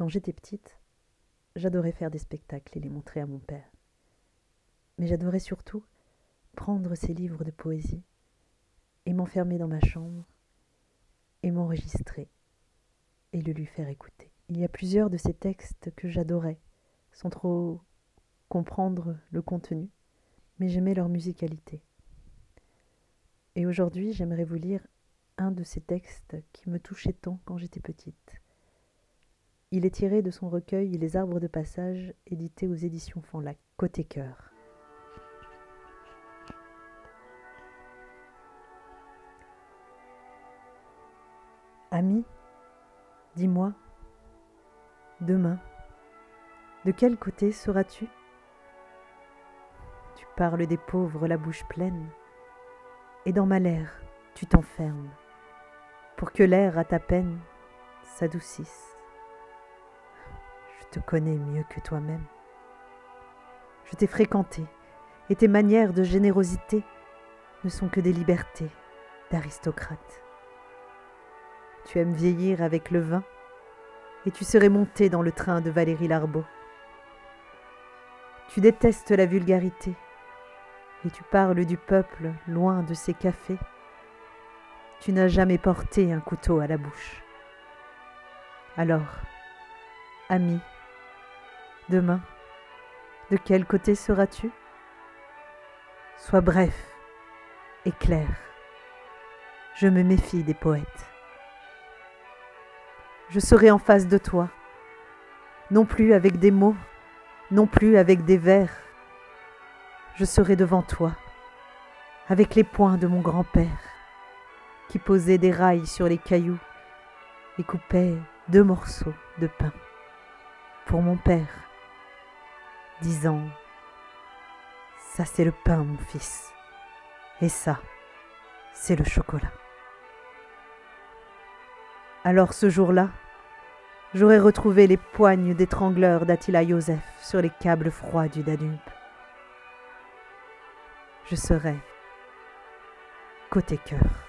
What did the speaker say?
Quand j'étais petite, j'adorais faire des spectacles et les montrer à mon père. Mais j'adorais surtout prendre ses livres de poésie et m'enfermer dans ma chambre et m'enregistrer et le lui faire écouter. Il y a plusieurs de ces textes que j'adorais, sans trop comprendre le contenu, mais j'aimais leur musicalité. Et aujourd'hui, j'aimerais vous lire un de ces textes qui me touchait tant quand j'étais petite. Il est tiré de son recueil Les arbres de passage, édité aux éditions Fanlac, côté cœur. Ami, dis-moi, demain, de quel côté seras-tu? Tu parles des pauvres la bouche pleine, et dans ma l'air tu t'enfermes, pour que l'air à ta peine s'adoucisse. Te connais mieux que toi-même. Je t'ai fréquenté, et tes manières de générosité ne sont que des libertés d'aristocrate. Tu aimes vieillir avec le vin, et tu serais monté dans le train de Valérie Larbeau. Tu détestes la vulgarité, et tu parles du peuple loin de ses cafés. Tu n'as jamais porté un couteau à la bouche. Alors, ami, demain, de quel côté seras-tu? Sois bref et clair. Je me méfie des poètes. Je serai en face de toi, non plus avec des mots, non plus avec des vers. Je serai devant toi, avec les poings de mon grand-père, qui posait des rails sur les cailloux et coupait deux morceaux de pain pour mon père, disant Ça c'est le pain, mon fils, et ça, c'est le chocolat. Alors ce jour-là, j'aurais retrouvé les poignes d'étrangleur d'Attila Joseph sur les câbles froids du Danube. Je serais côté cœur.